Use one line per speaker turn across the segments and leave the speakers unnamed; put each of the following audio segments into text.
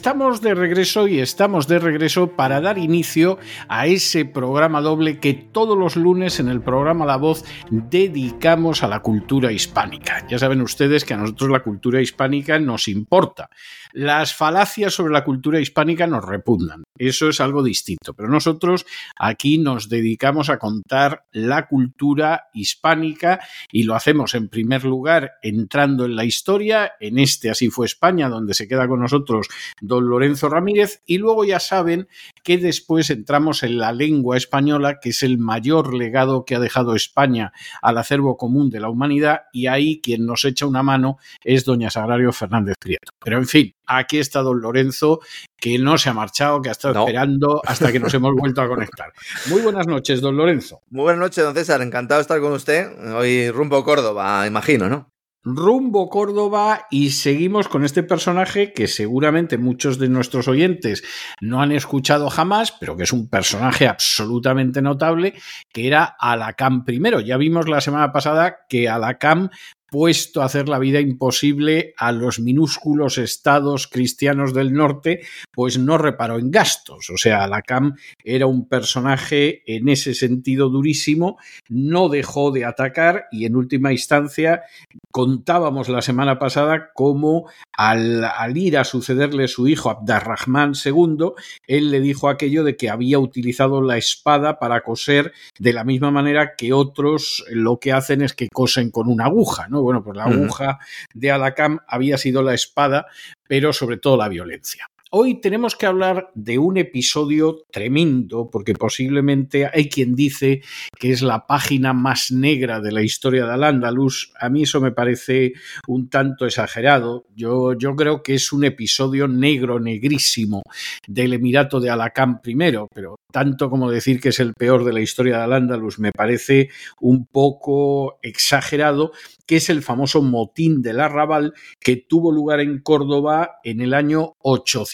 Estamos de regreso y estamos de regreso para dar inicio a ese programa doble que todos los lunes en el programa La Voz dedicamos a la cultura hispánica. Ya saben ustedes que a nosotros la cultura hispánica nos importa. Las falacias sobre la cultura hispánica nos repugnan. Eso es algo distinto. Pero nosotros aquí nos dedicamos a contar la cultura hispánica y lo hacemos en primer lugar entrando en la historia, en este Así fue España, donde se queda con nosotros don Lorenzo Ramírez, y luego ya saben que después entramos en la lengua española, que es el mayor legado que ha dejado España al acervo común de la humanidad, y ahí quien nos echa una mano es doña Sagrario Fernández Prieto. Pero en fin, aquí está don Lorenzo, que no se ha marchado, que ha estado esperando hasta que nos hemos vuelto a conectar. Muy buenas noches, don Lorenzo.
Muy buenas noches, don César. Encantado de estar con usted. Hoy rumbo Córdoba, imagino, ¿no?
Rumbo Córdoba y seguimos con este personaje que seguramente muchos de nuestros oyentes no han escuchado jamás, pero que es un personaje absolutamente notable, que era Alacam I. Ya vimos la semana pasada que Alacam puesto a hacer la vida imposible a los minúsculos estados cristianos del norte, pues no reparó en gastos. O sea, Alacam era un personaje en ese sentido durísimo, no dejó de atacar y en última instancia contábamos la semana pasada cómo al, al ir a sucederle su hijo Abdarrahman II, él le dijo aquello de que había utilizado la espada para coser de la misma manera que otros lo que hacen es que cosen con una aguja, ¿no? Bueno, pues la aguja de Alacam había sido la espada, pero sobre todo la violencia. Hoy tenemos que hablar de un episodio tremendo, porque posiblemente hay quien dice que es la página más negra de la historia de Al-Ándalus. A mí eso me parece un tanto exagerado. Yo, yo creo que es un episodio negro, negrísimo del Emirato de Alacán primero, pero tanto como decir que es el peor de la historia de Al-Ándalus me parece un poco exagerado, que es el famoso motín del Arrabal que tuvo lugar en Córdoba en el año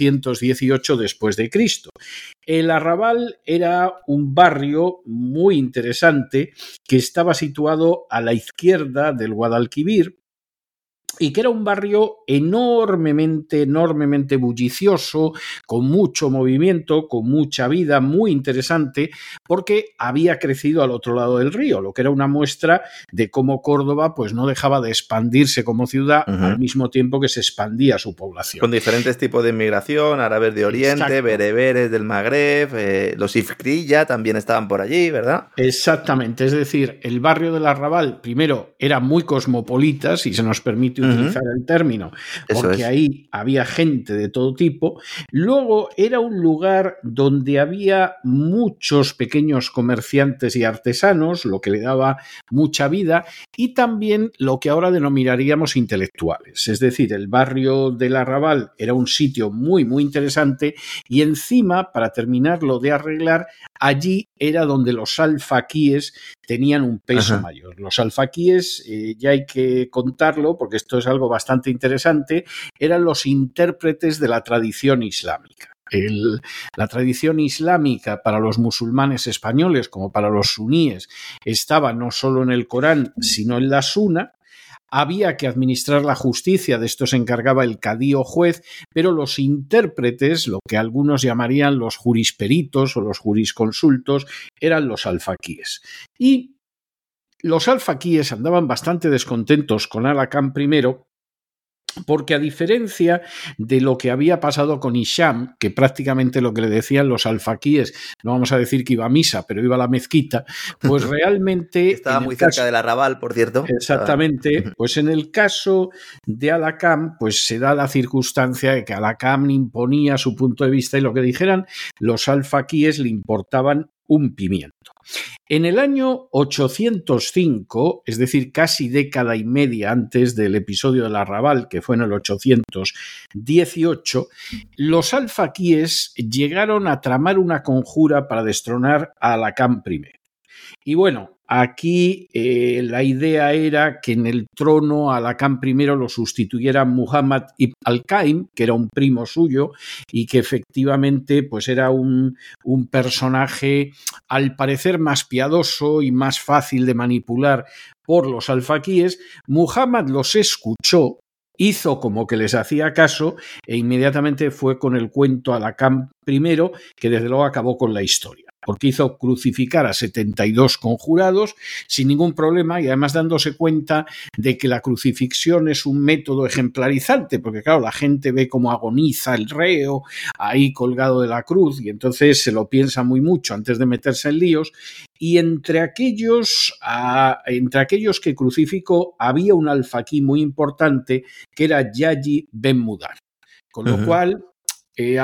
818 después de Cristo. El Arrabal era un barrio muy interesante que estaba situado a la izquierda del Guadalquivir, y que era un barrio enormemente, enormemente bullicioso, con mucho movimiento, con mucha vida, muy interesante, porque había crecido al otro lado del río, lo que era una muestra de cómo Córdoba pues no dejaba de expandirse como ciudad al mismo tiempo que se expandía su población.
Con diferentes tipos de inmigración, árabes de Oriente, bereberes del Magreb, eh, los Ifkrilla también estaban por allí, ¿verdad?
Exactamente, es decir, el barrio del Arrabal primero era muy cosmopolita, si se nos permite utilizar el término, porque ahí había gente de todo tipo. Luego era un lugar donde había muchos pequeños comerciantes y artesanos, lo que le daba mucha vida, y también lo que ahora denominaríamos intelectuales. Es decir, el barrio del Arrabal era un sitio muy, muy interesante y encima, para terminarlo de arreglar, allí era donde los alfaquíes tenían un peso mayor. Los alfaquíes, eh, ya hay que contarlo porque esto es algo bastante interesante, eran los intérpretes de la tradición islámica. la tradición islámica para los musulmanes españoles como para los suníes estaba no solo en el Corán, sino en la Suna, había que administrar la justicia, de esto se encargaba el cadío juez, pero los intérpretes, lo que algunos llamarían los jurisperitos o los jurisconsultos, eran los alfaquíes. Y los alfaquíes andaban bastante descontentos con Alacán I porque a diferencia de lo que había pasado con Isham, que prácticamente lo que le decían los alfaquíes, no vamos a decir que iba a misa, pero iba a la mezquita, pues realmente...
Estaba muy cerca del arrabal, por cierto.
Exactamente, pues en el caso de Alacam, pues se da la circunstancia de que Alacam imponía su punto de vista y lo que dijeran los alfaquíes le importaban un pimiento. En el año 805, es decir, casi década y media antes del episodio del arrabal, que fue en el 818, los alfaquíes llegaron a tramar una conjura para destronar a Alacán I. Y bueno, Aquí eh, la idea era que en el trono Alacán I lo sustituyera Muhammad ibn al-Qaim, que era un primo suyo y que efectivamente pues era un, un personaje al parecer más piadoso y más fácil de manipular por los alfaquíes. Muhammad los escuchó hizo como que les hacía caso e inmediatamente fue con el cuento Alacán I, que desde luego acabó con la historia porque hizo crucificar a 72 conjurados sin ningún problema y además dándose cuenta de que la crucifixión es un método ejemplarizante, porque claro, la gente ve cómo agoniza el reo ahí colgado de la cruz y entonces se lo piensa muy mucho antes de meterse en líos y entre aquellos, entre aquellos que crucificó había un alfaquí muy importante que era Yayi Ben Mudar. Con lo cual, eh,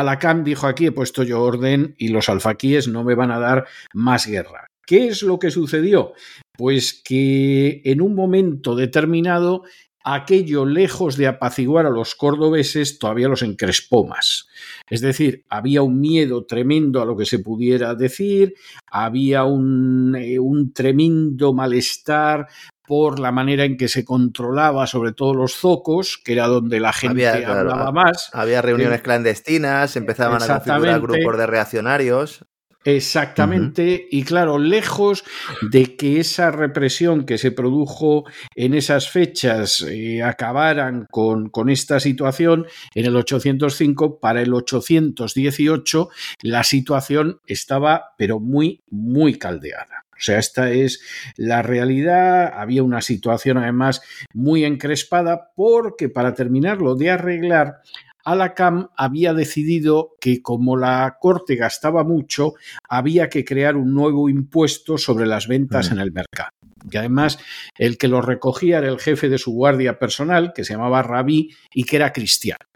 dijo aquí he puesto yo orden y los alfaquíes no me van a dar más guerra. ¿Qué es lo que sucedió? Pues que en un momento determinado aquello lejos de apaciguar a los cordobeses todavía los encrespó más. Es decir, había un miedo tremendo a lo que se pudiera decir, había un, eh, un tremendo malestar por la manera en que se controlaba sobre todo los zocos, que era donde la gente hablaba más.
Había reuniones eh, clandestinas, empezaban a configurar grupos de reaccionarios.
Exactamente, y claro, lejos de que esa represión que se produjo en esas fechas eh, acabaran con, con, esta situación, en el 805, para el 818, la situación estaba, pero muy, muy caldeada. O sea, esta es la realidad. Había una situación además muy encrespada porque para terminarlo de arreglar, Alacam había decidido que como la corte gastaba mucho, había que crear un nuevo impuesto sobre las ventas mm. en el mercado. Y además el que lo recogía era el jefe de su guardia personal, que se llamaba Rabí y que era cristiano.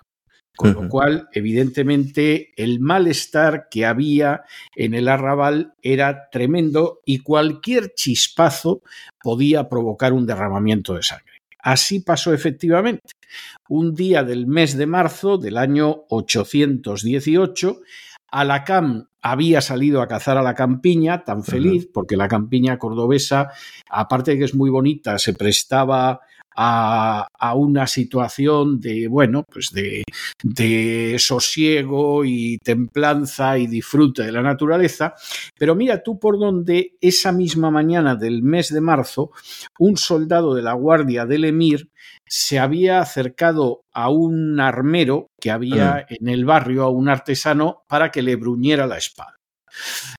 Con lo cual, evidentemente, el malestar que había en el arrabal era tremendo y cualquier chispazo podía provocar un derramamiento de sangre. Así pasó efectivamente. Un día del mes de marzo del año 818, Alacam había salido a cazar a la campiña, tan feliz, porque la campiña cordobesa, aparte de que es muy bonita, se prestaba a, una situación de, bueno, pues de, de sosiego y templanza y disfrute de la naturaleza. Pero mira tú por donde esa misma mañana del mes de marzo, un soldado de la guardia del Emir se había acercado a un armero que había en el barrio, a un artesano, para que le bruñera la espada.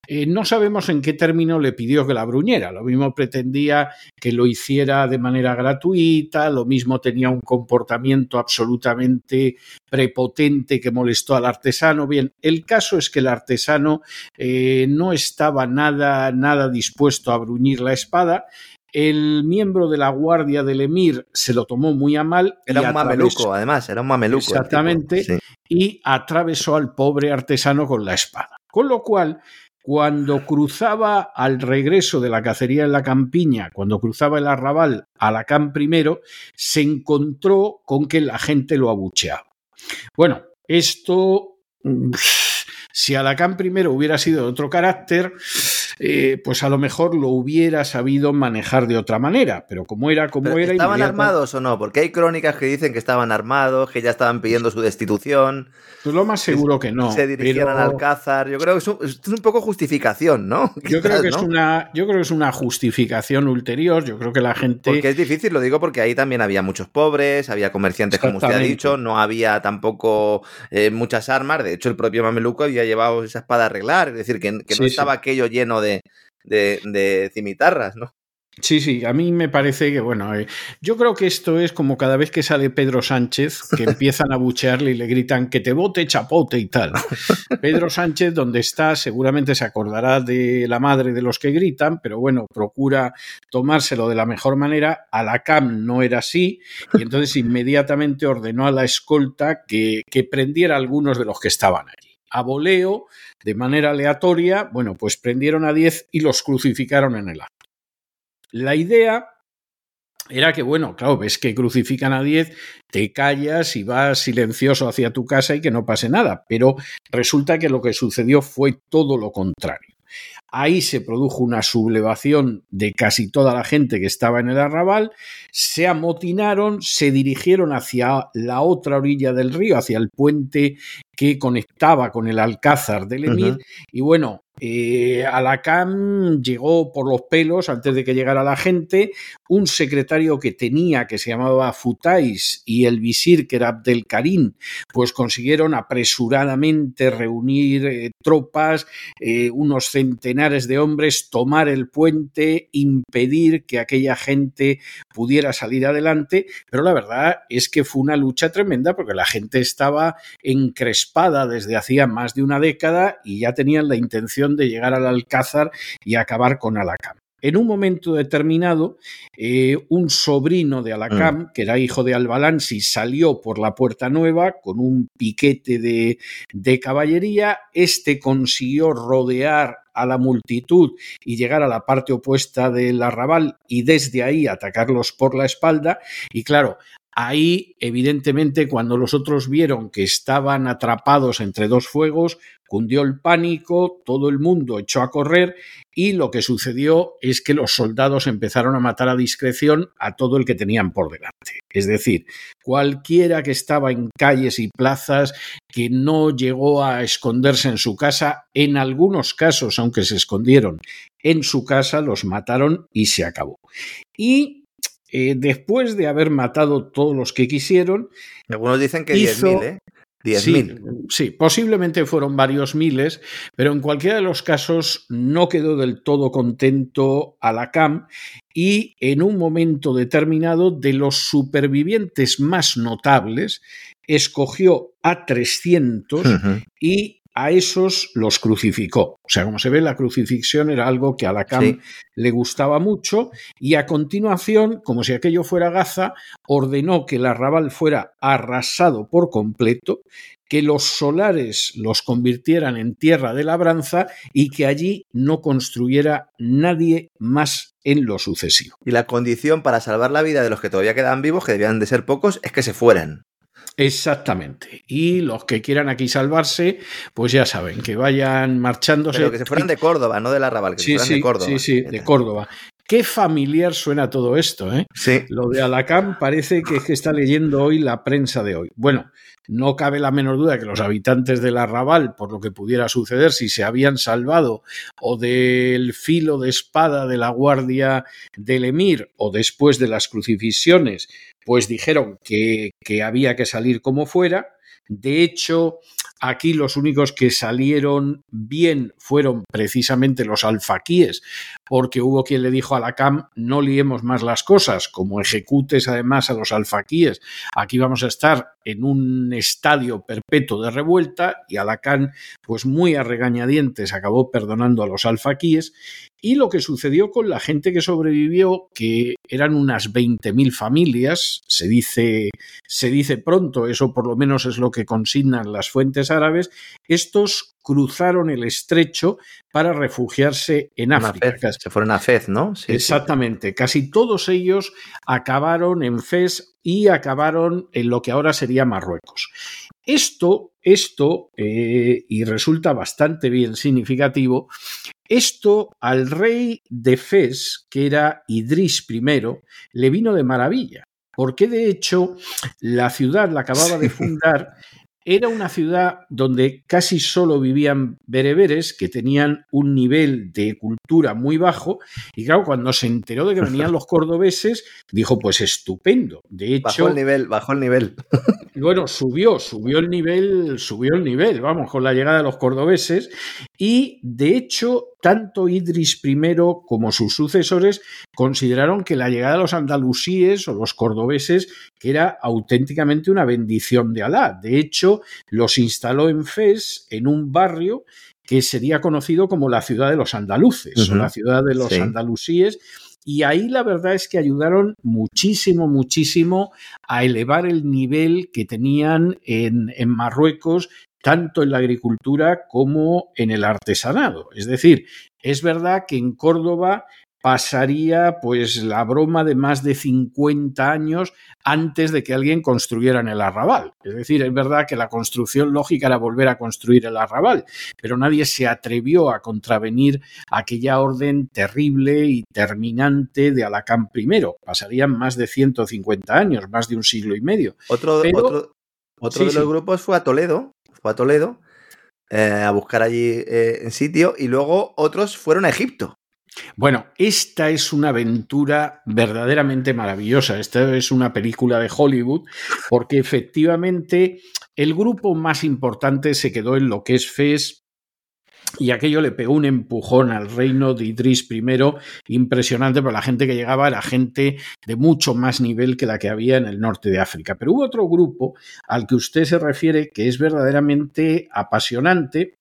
Eh, no sabemos en qué término le pidió que la bruñera. Lo mismo pretendía que lo hiciera de manera gratuita, lo mismo tenía un comportamiento absolutamente prepotente que molestó al artesano. Bien, el caso es que el artesano eh, no estaba nada, nada dispuesto a bruñir la espada. El miembro de la guardia del emir se lo tomó muy a mal.
Era un mameluco, además, era un mameluco.
Exactamente. Y atravesó al pobre artesano con la espada. Con lo cual, cuando cruzaba al regreso de la cacería en la campiña, cuando cruzaba el arrabal a la cam primero, se encontró con que la gente lo abucheaba. Bueno, esto, si Alacán primero hubiera sido de otro carácter, eh, pues a lo mejor lo hubiera sabido manejar de otra manera, pero como era como era...
¿Estaban armados o no? Porque hay crónicas que dicen que estaban armados, que ya estaban pidiendo su destitución.
Pues lo más seguro que no.
Se dirigieran al Alcázar. Yo creo que es un, poco justificación, ¿no?
Yo creo que es una, yo creo que es una justificación ulterior. Yo creo que la gente.
Porque es difícil, lo digo porque ahí también había muchos pobres, había comerciantes, como usted ha dicho, no había tampoco eh, muchas armas. De hecho, el propio Mameluco había llevado esa espada a arreglar, es decir, que, no estaba aquello lleno de, de, de cimitarras, ¿no?
Sí, sí, a mí me parece que, bueno, eh, yo creo que esto es como cada vez que sale Pedro Sánchez, que empiezan a buchearle y le gritan que te vote chapote y tal. Pedro Sánchez, donde está, seguramente se acordará de la madre de los que gritan, pero bueno, procura tomárselo de la mejor manera. A la CAM no era así, y entonces inmediatamente ordenó a la escolta que, que prendiera a algunos de los que estaban allí a voleo, de manera aleatoria, bueno, pues prendieron a 10 y los crucificaron en el acto. La idea era que, bueno, claro, ves que crucifican a 10, te callas y vas silencioso hacia tu casa y que no pase nada. Pero resulta que lo que sucedió fue todo lo contrario. Ahí se produjo una sublevación de casi toda la gente que estaba en el arrabal, se amotinaron, se dirigieron hacia la otra orilla del río, hacia el puente que conectaba con el Alcázar del Emir, y bueno, eh, Alacam llegó por los pelos antes de que llegara la gente, un secretario que tenía que se llamaba Futais y el visir que era Abdelkarim, pues consiguieron apresuradamente reunir eh, tropas, eh, unos centenares de hombres, tomar el puente, impedir que aquella gente pudiera salir adelante, pero la verdad es que fue una lucha tremenda porque la gente estaba encrespada desde hacía más de una década y ya tenían la intención de llegar al Alcázar y acabar con Alacam. En un momento determinado, eh, un sobrino de Alacam, mm. que era hijo de Albalansi, salió por la Puerta Nueva con un piquete de, de caballería. Este consiguió rodear a la multitud y llegar a la parte opuesta del arrabal y desde ahí atacarlos por la espalda. Y claro, Ahí, evidentemente, cuando los otros vieron que estaban atrapados entre dos fuegos, cundió el pánico, todo el mundo echó a correr y lo que sucedió es que los soldados empezaron a matar a discreción a todo el que tenían por delante. Es decir, cualquiera que estaba en calles y plazas que no llegó a esconderse en su casa, en algunos casos, aunque se escondieron en su casa, los mataron y se acabó. Y eh, después de haber matado todos los que quisieron.
Algunos dicen que 10.000, ¿eh? 10.000.
Sí, posiblemente fueron varios miles, pero en cualquiera de los casos no quedó del todo contento a la CAM y en un momento determinado de los supervivientes más notables escogió a 300 y a esos los crucificó. O sea, como se ve, la crucifixión era algo que a Lacan le gustaba mucho y a continuación, como si aquello fuera Gaza, ordenó que el arrabal fuera arrasado por completo, que los solares los convirtieran en tierra de labranza y que allí no construyera nadie más en lo sucesivo.
Y la condición para salvar la vida de los que todavía quedan vivos, que debían de ser pocos, es que se fueran.
Exactamente. Y los que quieran aquí salvarse, pues ya saben, que vayan marchándose.
Pero que se fueran de Córdoba, no de la Raval, que se fueran de Córdoba.
Sí, sí, de Córdoba. Qué familiar suena todo esto, ¿eh?
Sí.
Lo de Alacán parece que, que está leyendo hoy la prensa de hoy. Bueno, no cabe la menor duda que los habitantes del arrabal, por lo que pudiera suceder si se habían salvado o del filo de espada de la guardia del emir o después de las crucifixiones, pues dijeron que, que había que salir como fuera. De hecho, Aquí los únicos que salieron bien fueron precisamente los alfaquíes, porque hubo quien le dijo a la CAM no liemos más las cosas, como ejecutes además a los alfaquíes, aquí vamos a estar en un estadio perpetuo de revuelta y Alacán, pues muy a regañadientes, acabó perdonando a los alfaquíes y lo que sucedió con la gente que sobrevivió, que eran unas 20.000 familias, se dice, se dice pronto, eso por lo menos es lo que consignan las fuentes árabes, estos cruzaron el estrecho para refugiarse en África.
Se fueron a Fez, ¿no?
Exactamente. Casi todos ellos acabaron en Fez y acabaron en lo que ahora sería Marruecos. Esto, esto, eh, y resulta bastante bien significativo, Esto al rey de Fez, que era Idris I, le vino de maravilla, porque de hecho la ciudad la acababa de fundar era una ciudad donde casi solo vivían bereberes que tenían un nivel de cultura muy bajo y claro, cuando se enteró de que venían los cordobeses, dijo, pues estupendo. De hecho,
bajó el nivel, bajó el nivel.
Bueno, subió, subió el nivel, subió el nivel, vamos, con la llegada de los cordobeses y de hecho, tanto Idris I como sus sucesores consideraron que la llegada de los andalusíes o los cordobeses que era auténticamente una bendición de Alá. De hecho, los instaló en Fez, en un barrio que sería conocido como la ciudad de los andaluces o la ciudad de los andalusíes. Y ahí la verdad es que ayudaron muchísimo, muchísimo a elevar el nivel que tenían en, en Marruecos tanto en la agricultura como en el artesanado. Es decir, es verdad que en Córdoba pasaría pues la broma de más de 50 años antes de que alguien construyera en el arrabal. Es decir, es verdad que la construcción lógica era volver a construir el arrabal, pero nadie se atrevió a contravenir aquella orden terrible y terminante de Alacán I. Pasarían más de 150 años, más de un siglo y medio.
Otro, otro, de los grupos fue a Toledo, a Toledo eh, a buscar allí eh, en sitio y luego otros fueron a Egipto.
Bueno, esta es una aventura verdaderamente maravillosa. Esta es una película de Hollywood porque efectivamente el grupo más importante se quedó en lo que es Fez y aquello le pegó un empujón al reino de Idris I impresionante, pero la gente que llegaba era gente de mucho más nivel que la que había en el norte de África. Pero hubo otro grupo al que usted se refiere que es verdaderamente apasionante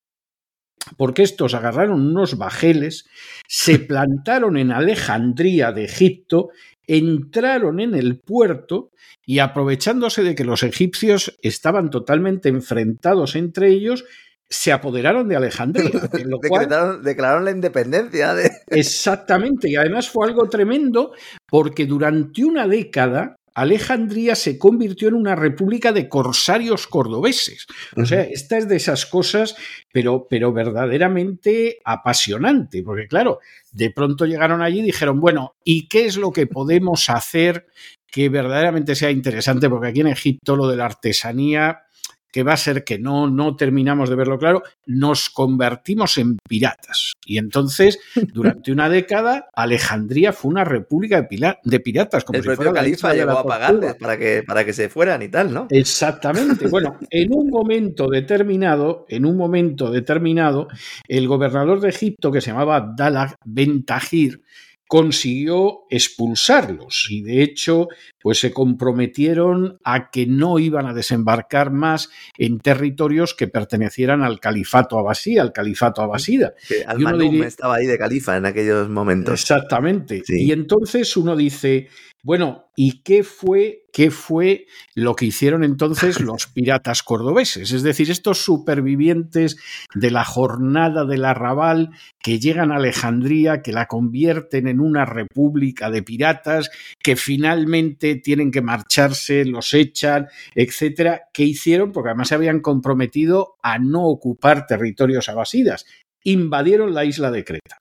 porque estos agarraron unos bajeles, se plantaron en Alejandría de Egipto, entraron en el puerto y aprovechándose de que los egipcios estaban totalmente enfrentados entre ellos, se apoderaron de Alejandría.
declararon, la independencia. De...
Exactamente, y además fue algo tremendo porque durante una década Alejandría se convirtió en una república de corsarios cordobeses. O sea, esta es de esas cosas, pero, pero verdaderamente apasionante, porque claro, de pronto llegaron allí y dijeron, bueno, ¿y qué es lo que podemos hacer que verdaderamente sea interesante? Porque aquí en Egipto lo de la artesanía que va a ser que no, no terminamos de verlo claro, nos convertimos en piratas. Y entonces, durante una década, Alejandría fue una república de, piratas.
Como El propio califa llegó a pagarles para que, para que se fueran y tal, ¿no?
Exactamente. Bueno, en un momento determinado, en un momento determinado, el gobernador de Egipto, que se llamaba Abdallah Ben Tahir, consiguió expulsarlos y de hecho pues se comprometieron a que no iban a desembarcar más en territorios que pertenecieran al califato abasí, al califato abasida.
al estaba ahí de califa en aquellos momentos.
Exactamente. Y entonces uno dice, bueno, ¿y qué fue, qué fue lo que hicieron entonces los piratas cordobeses? Es decir, estos supervivientes de la jornada del arrabal que llegan a Alejandría, que la convierten en una república de piratas, que finalmente tienen que marcharse, los echan, etcétera. ¿Qué hicieron? Porque además se habían comprometido a no ocupar territorios abasidas. Invadieron la isla de Creta.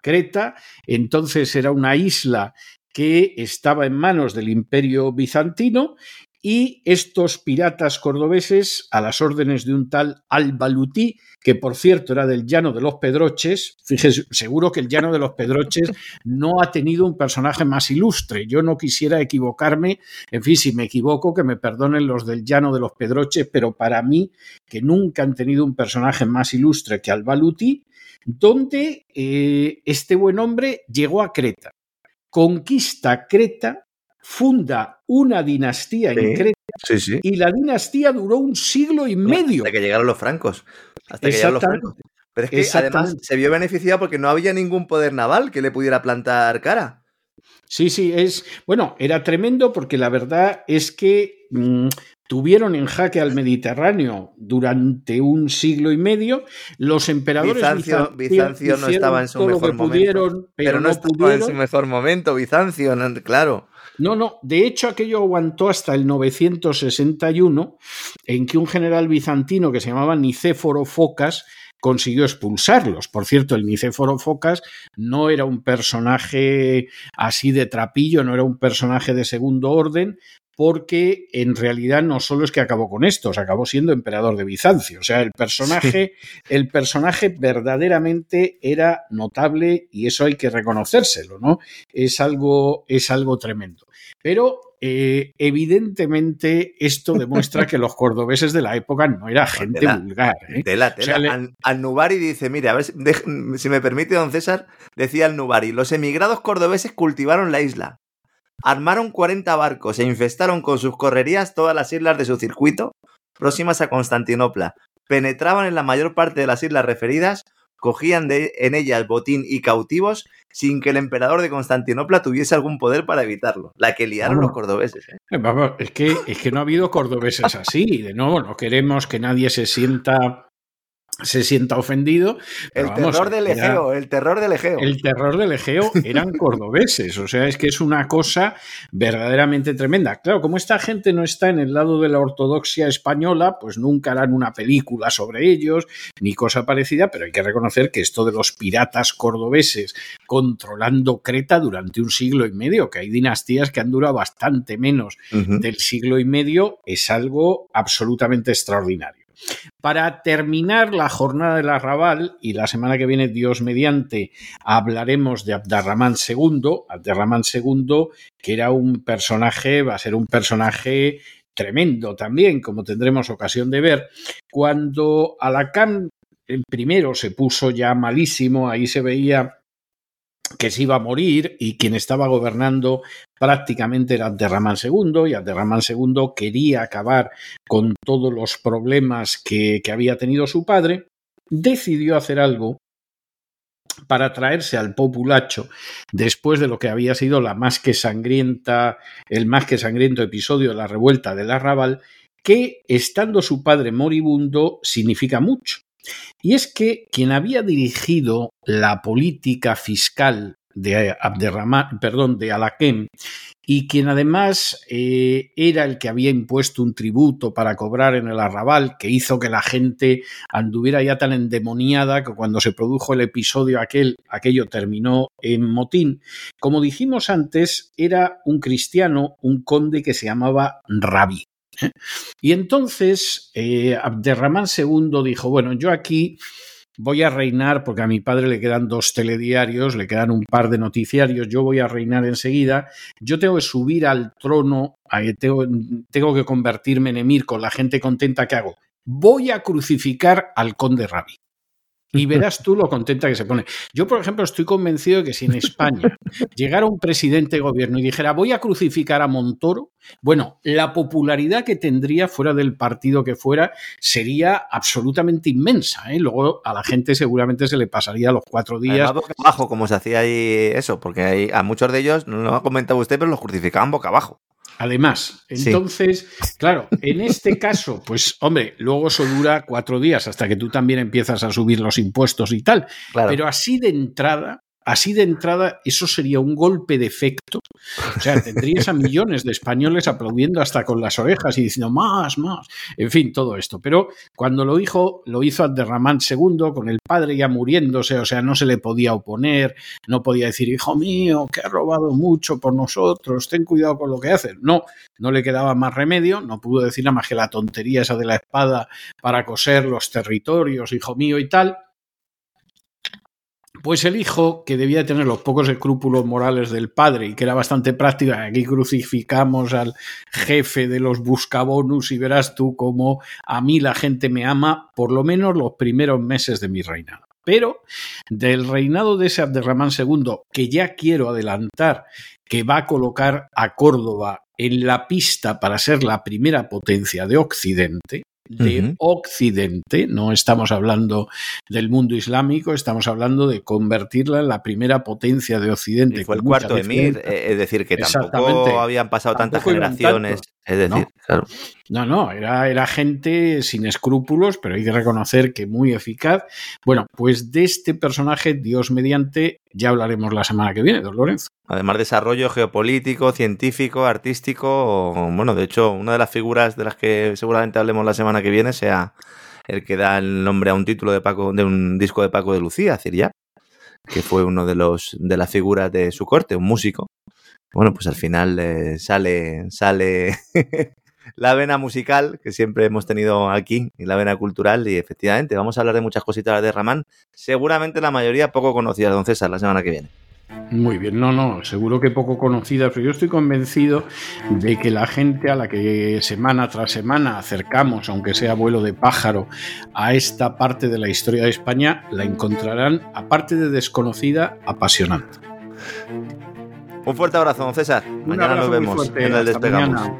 Creta entonces era una isla que estaba en manos del imperio bizantino y estos piratas cordobeses, a las órdenes de un tal Al-Balutí, que por cierto era del Llano de los Pedroches, fíjese, seguro que el Llano de los Pedroches no ha tenido un personaje más ilustre. Yo no quisiera equivocarme, en fin, si me equivoco, que me perdonen los del Llano de los Pedroches, pero para mí, que nunca han tenido un personaje más ilustre que Al-Balutí, donde eh, este buen hombre llegó a Creta conquista Creta, funda una dinastía en Creta y la dinastía duró un siglo y medio.
Hasta que llegaron los francos. Hasta que llegaron los francos. Pero es que además se vio beneficiado porque no había ningún poder naval que le pudiera plantar cara.
Sí, sí, es. Bueno, era tremendo porque la verdad es que mm, tuvieron en jaque al Mediterráneo durante un siglo y medio. Los emperadores
Bizancio, Bizancio no estaba en su mejor momento. pero, no, estaba en su mejor momento, Bizancio, claro.
No, no, de hecho aquello aguantó hasta el 961, en que un general bizantino que se llamaba Nicéforo Focas consiguió expulsarlos. Por cierto, el Nicéforo Focas no era un personaje así de trapillo, no era un personaje de segundo orden, porque en realidad no solo es que acabó con estos, acabó siendo emperador de Bizancio. O sea, el personaje, el personaje verdaderamente era notable y eso hay que reconocérselo, ¿no? Es algo, es algo tremendo. Pero eh, evidentemente esto demuestra que los cordobeses de la época no era gente vulgar. ¿eh?
Tela, al, Nubari dice, mire, a ver si, si me permite don César, decía el Nubari, los emigrados cordobeses cultivaron la isla, armaron 40 barcos e infestaron con sus correrías todas las islas de su circuito próximas a Constantinopla. Penetraban en la mayor parte de las islas referidas, cogían de, en ellas botín y cautivos sin que el emperador de Constantinopla tuviese algún poder para evitarlo. La que liaron los cordobeses. ¿eh?
Eh, es, que, es que no ha habido cordobeses así. De nuevo, no queremos que nadie se sienta se sienta ofendido.
El terror del Egeo, el terror del Egeo.
El terror del Egeo eran cordobeses, o sea, es que es una cosa verdaderamente tremenda. Claro, como esta gente no está en el lado de la ortodoxia española, pues nunca harán una película sobre ellos, ni cosa parecida, pero hay que reconocer que esto de los piratas cordobeses controlando Creta durante un siglo y medio, que hay dinastías que han durado bastante menos del siglo y medio, es algo absolutamente extraordinario. Para terminar la jornada del arrabal, y la semana que viene, Dios mediante, hablaremos de Abderramán II. Abderramán II, que era un personaje, va a ser un personaje tremendo también, como tendremos ocasión de ver. Cuando Alacán primero se puso ya malísimo, ahí se veía que se iba a morir y quien estaba gobernando prácticamente era Abderramán II y Abderramán II quería acabar con todos los problemas que, que había tenido su padre, decidió hacer algo para traerse al populacho después de lo que había sido la más que sangrienta, el más que sangriento episodio de la revuelta del Arrabal, que estando su padre moribundo significa mucho. Y es que quien había dirigido la política fiscal de Abderrahman, perdón, de Alaquem, y quien además eh, era el que había impuesto un tributo para cobrar en el arrabal, que hizo que la gente anduviera ya tan endemoniada que cuando se produjo el episodio aquel, aquello terminó en motín. Como dijimos antes, era un cristiano, un conde que se llamaba Rabí. Y entonces eh, Abderramán II dijo, bueno, yo aquí voy a reinar, porque a mi padre le quedan dos telediarios, le quedan un par de noticiarios, yo voy a reinar enseguida, yo tengo que subir al trono, tengo, tengo que convertirme en emir con la gente contenta que hago. Voy a crucificar al conde Rabi y verás tú lo contenta que se pone. Yo, por ejemplo, estoy convencido de que si en España llegara un presidente de gobierno y dijera voy a crucificar a Montoro, bueno, la popularidad que tendría fuera del partido que fuera sería absolutamente inmensa. ¿eh? Luego a la gente seguramente se le pasaría los cuatro días.
boca abajo, como se hacía ahí eso, porque hay, a muchos de ellos, no lo ha comentado usted, pero los crucificaban boca abajo.
Además, entonces, claro, en este caso, pues hombre, luego eso dura cuatro días hasta que tú también empiezas a subir los impuestos y tal. Pero así de entrada, Así de entrada, eso sería un golpe de efecto. O sea, tendrías a millones de españoles aplaudiendo hasta con las orejas y diciendo más, más. En fin, todo esto. Pero cuando lo hizo, lo hizo Abderramán II, con el padre ya muriéndose, o sea, no se le podía oponer, no podía decir, hijo mío, que ha robado mucho por nosotros, ten cuidado con lo que haces. No, no le quedaba más remedio, no pudo decir nada más que la tontería esa de la espada para coser los territorios, hijo mío y tal pues el hijo, que debía tener los pocos escrúpulos morales del padre y que era bastante práctico, aquí crucificamos al jefe de los buscabonus y verás tú cómo a mí la gente me ama por lo menos los primeros meses de mi reinado. Pero del reinado de ese Abderramán II, que ya quiero adelantar que va a colocar a Córdoba en la pista para ser la primera potencia de Occidente, de Occidente, no estamos hablando del mundo islámico, estamos hablando de convertirla en la primera potencia de Occidente.
fue el cuarto emir, eh, es decir, que tampoco habían pasado tantas generaciones. Es decir,
¿no?
claro.
No, no, era, era gente sin escrúpulos, pero hay que reconocer que muy eficaz. Bueno, pues de este personaje, Dios mediante, ya hablaremos la semana que viene, don Lorenzo.
Además, desarrollo geopolítico, científico, artístico. Bueno, de hecho, una de las figuras de las que seguramente hablemos la semana que viene sea el que da el nombre a un título de Paco, de un disco de Paco de Lucía, ya que fue uno de los de las figuras de su corte, un músico. Bueno, pues al final eh, sale, sale la vena musical que siempre hemos tenido aquí y la vena cultural y efectivamente vamos a hablar de muchas cositas de Ramán, seguramente la mayoría poco conocidas, don César, la semana que viene.
Muy bien, no, no, seguro que poco conocida, pero yo estoy convencido de que la gente a la que semana tras semana acercamos, aunque sea vuelo de pájaro, a esta parte de la historia de España, la encontrarán, aparte de desconocida, apasionante.
Un fuerte abrazo, don César. Mañana nos vemos en el Despegamos.